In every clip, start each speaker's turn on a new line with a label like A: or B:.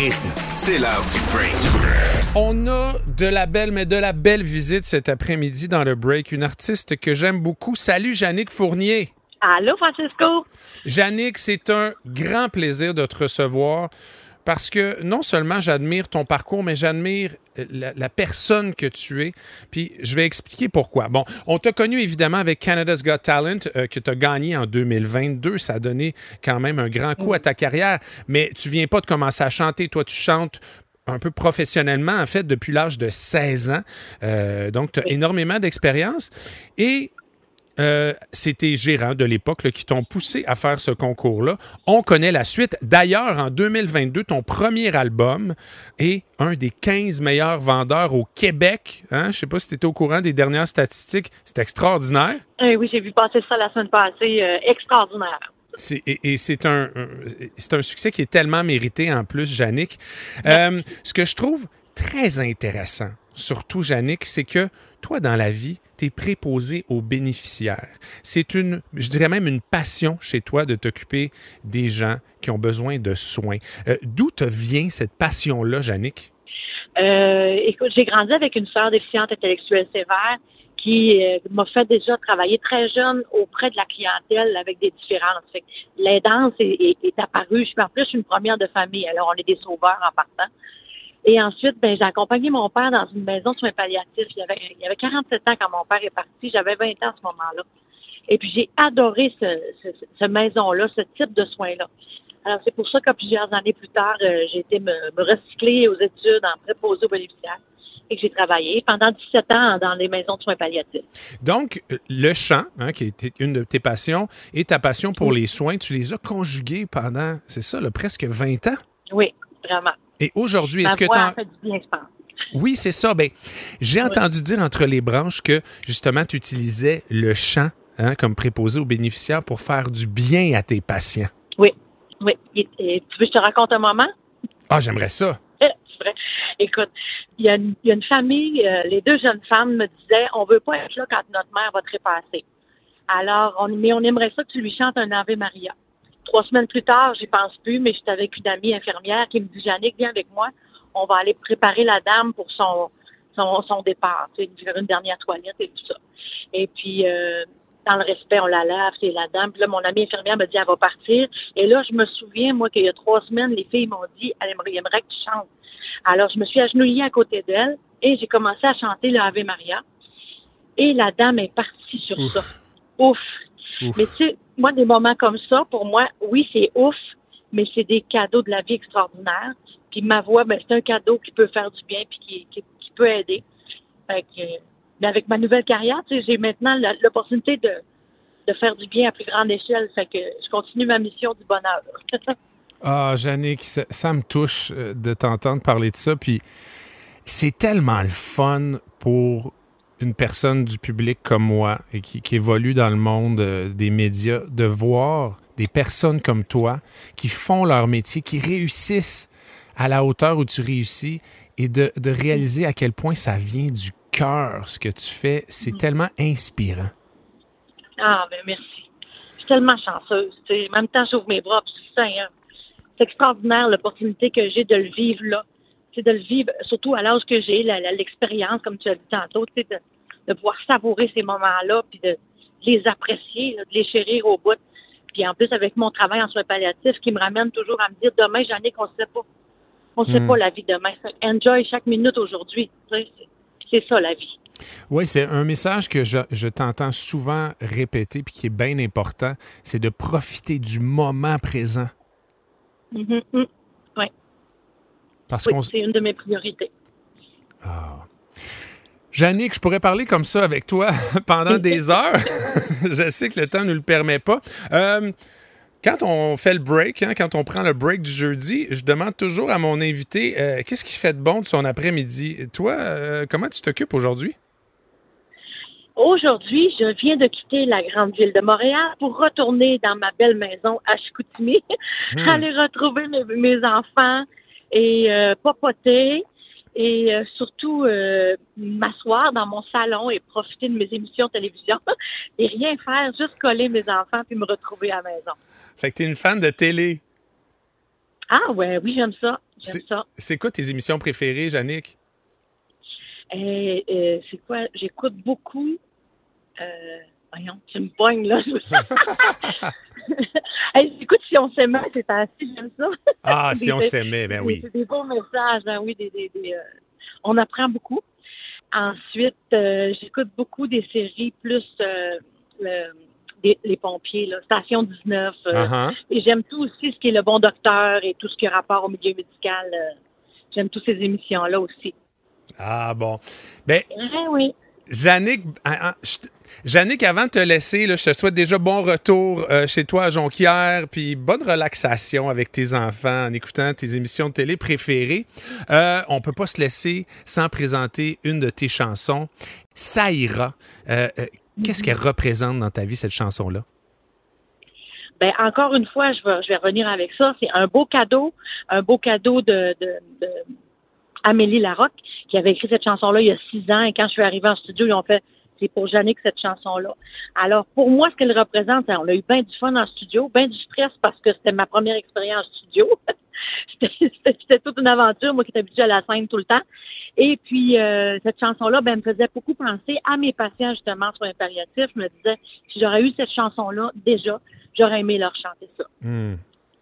A: rythme, c'est l'heure du break.
B: On a de la belle, mais de la belle visite cet après-midi dans le break. Une artiste que j'aime beaucoup. Salut, Yannick Fournier.
C: Allô, Francisco?
B: Yannick, c'est un grand plaisir de te recevoir parce que non seulement j'admire ton parcours, mais j'admire la, la, personne que tu es. Puis je vais expliquer pourquoi. Bon, on t'a connu évidemment avec Canada's Got Talent, euh, que tu as gagné en 2022. Ça a donné quand même un grand coup à ta carrière. Mais tu viens pas de commencer à chanter. Toi, tu chantes un peu professionnellement, en fait, depuis l'âge de 16 ans. Euh, donc, tu as énormément d'expérience. Et euh, c'est tes gérants de l'époque qui t'ont poussé à faire ce concours-là. On connaît la suite. D'ailleurs, en 2022, ton premier album est un des 15 meilleurs vendeurs au Québec. Hein? Je ne sais pas si tu étais au courant des dernières statistiques. C'est extraordinaire.
C: Eh oui, j'ai vu passer ça la semaine passée. Euh, extraordinaire.
B: Et, et c'est un, un succès qui est tellement mérité en plus, Yannick. Euh, ce que je trouve très intéressant, surtout, Yannick, c'est que toi, dans la vie, tu es préposé aux bénéficiaires. C'est une, je dirais même une passion chez toi de t'occuper des gens qui ont besoin de soins. Euh, D'où te vient cette passion-là, Yannick?
C: Euh, écoute, j'ai grandi avec une sœur déficiente intellectuelle sévère qui euh, m'a fait déjà travailler très jeune auprès de la clientèle avec des différences. L'aidance est, est, est, apparue. Je suis en plus une première de famille, alors on est des sauveurs en partant. Et ensuite, ben, j'ai accompagné mon père dans une maison de soins palliatifs. Il y avait, il y avait 47 ans quand mon père est parti. J'avais 20 ans à ce moment-là. Et puis, j'ai adoré ce, ce, ce maison-là, ce type de soins-là. Alors, c'est pour ça que plusieurs années plus tard, euh, j'ai été me, me, recycler aux études en préposé aux bénéficiaires et que j'ai travaillé pendant 17 ans dans les maisons de soins palliatifs.
B: Donc, le chant, hein, qui était une de tes passions, et ta passion pour oui. les soins, tu les as conjugués pendant, c'est ça, là, presque 20 ans?
C: Oui, vraiment.
B: Et aujourd'hui, est-ce que tu Oui, c'est ça. Ben, j'ai oui. entendu dire entre les branches que justement, tu utilisais le chant hein, comme préposé aux bénéficiaires pour faire du bien à tes patients.
C: Oui, oui. Et, et, tu veux que je te raconte un moment?
B: Ah, j'aimerais ça.
C: Écoute, il y, a une, il y a une famille, euh, les deux jeunes femmes me disaient, on veut pas être là quand notre mère va trépasser. Alors, on, mais on aimerait ça que tu lui chantes un Ave Maria. Trois semaines plus tard, j'y pense plus, mais j'étais avec une amie infirmière qui me dit, Jannick, viens avec moi. On va aller préparer la dame pour son, son, son départ, tu sais, faire une dernière toilette et tout ça. Et puis, euh, dans le respect, on la lave, c'est la dame. Puis là, mon amie infirmière me dit, elle va partir. Et là, je me souviens, moi, qu'il y a trois semaines, les filles m'ont dit, elle aimerait, aimerait que tu chantes. Alors, je me suis agenouillée à côté d'elle et j'ai commencé à chanter le Ave Maria. Et la dame est partie sur ouf. ça. Ouf. Ouf. Mais tu sais, moi, des moments comme ça, pour moi, oui, c'est ouf, mais c'est des cadeaux de la vie extraordinaires. Puis ma voix, ben, c'est un cadeau qui peut faire du bien puis qui, qui, qui peut aider. Fait que, mais avec ma nouvelle carrière, tu sais, j'ai maintenant l'opportunité de, de faire du bien à plus grande échelle. Fait que je continue ma mission du bonheur.
B: Ah, Jannick, ça, ça, me touche euh, de t'entendre parler de ça. Puis c'est tellement le fun pour une personne du public comme moi et qui, qui évolue dans le monde euh, des médias de voir des personnes comme toi qui font leur métier, qui réussissent à la hauteur où tu réussis et de, de réaliser à quel point ça vient du cœur, ce que tu fais. C'est mmh. tellement inspirant.
C: Ah, ben merci. Je suis tellement chanceuse. T'sais. En même temps, j'ouvre mes bras, c'est ça, hein c'est extraordinaire l'opportunité que j'ai de le vivre là. C'est de le vivre, surtout à l'âge que j'ai, l'expérience, comme tu as dit tantôt, de, de pouvoir savourer ces moments-là, puis de les apprécier, là, de les chérir au bout. Puis en plus, avec mon travail en soins palliatifs, qui me ramène toujours à me dire demain, j'en ai qu'on ne sait pas. On ne sait mm. pas la vie demain. Enjoy chaque minute aujourd'hui. C'est ça la vie.
B: Oui, c'est un message que je, je t'entends souvent répéter puis qui est bien important, c'est de profiter du moment présent.
C: Mm -hmm.
B: Parce
C: oui,
B: qu'on...
C: c'est une de mes priorités.
B: Ah. Jannick, je pourrais parler comme ça avec toi pendant des heures. je sais que le temps ne le permet pas. Euh, quand on fait le break, hein, quand on prend le break du jeudi, je demande toujours à mon invité euh, qu'est-ce qui fait de bon de son après-midi? Toi, euh, comment tu t'occupes aujourd'hui?
C: Aujourd'hui, je viens de quitter la grande ville de Montréal pour retourner dans ma belle maison à Chicoutimi, hmm. aller retrouver mes, mes enfants et euh, papoter et euh, surtout euh, m'asseoir dans mon salon et profiter de mes émissions de télévision et rien faire, juste coller mes enfants puis me retrouver à la maison.
B: Fait que tu es une fan de télé.
C: Ah ouais, oui, j'aime ça. J'aime ça.
B: C'est quoi tes émissions préférées, Jannick?
C: Euh, euh, c'est quoi? J'écoute beaucoup. Voyons, tu me pognes, là. on s'aimait, c'est assez, j'aime ça.
B: Ah, si on s'aimait, ben oui.
C: C'est des bons messages, hein, oui. Des, des, des, euh, on apprend beaucoup. Ensuite, euh, j'écoute beaucoup des séries plus euh, le- des- les pompiers, là, Station 19. euh,
B: Uh-huh.
C: Et j'aime tout aussi ce qui est le bon docteur et tout ce qui a rapport au milieu médical. j'aime toutes ces émissions-là aussi.
B: Ah bon. Ben,
C: Ah oui.
B: Jannick, ah, ah, Jannick, avant de te laisser, je te souhaite déjà bon retour euh, chez toi à Jonquière, puis bonne relaxation avec tes enfants en écoutant tes émissions de télé préférées. Euh, on peut pas se laisser sans présenter une de tes chansons, Ça ira. Euh, Qu'est-ce qu'elle représente dans ta vie, cette chanson-là?
C: Ben encore une fois, je vais, revenir avec ça. C'est un beau cadeau, un beau cadeau de, de, de Amélie Larocque qui avait écrit cette chanson-là il y a six ans. Et quand je suis arrivée en studio, ils ont fait c'est pour Jannick cette chanson-là. Alors pour moi, ce qu'elle représente, on a eu bien du fun en studio, bien du stress parce que c'était ma première expérience en studio. C'était- toute une aventure, moi qui étais habituée à la scène tout le temps. Et puis, euh, cette chanson-là, ben, me faisait beaucoup penser à mes patients, justement, sur impériatif. Je me disais, si j'aurais eu cette chanson-là, déjà, j'aurais aimé leur chanter ça.
B: Hmm.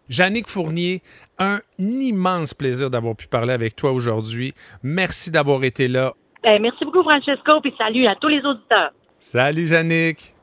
B: Jannick Fournier, un immense plaisir d'avoir pu parler avec toi aujourd'hui. Merci d'avoir été là.
C: Ben, merci beaucoup, Francesco, puis salut à tous les auditeurs.
B: Salut, Jannick.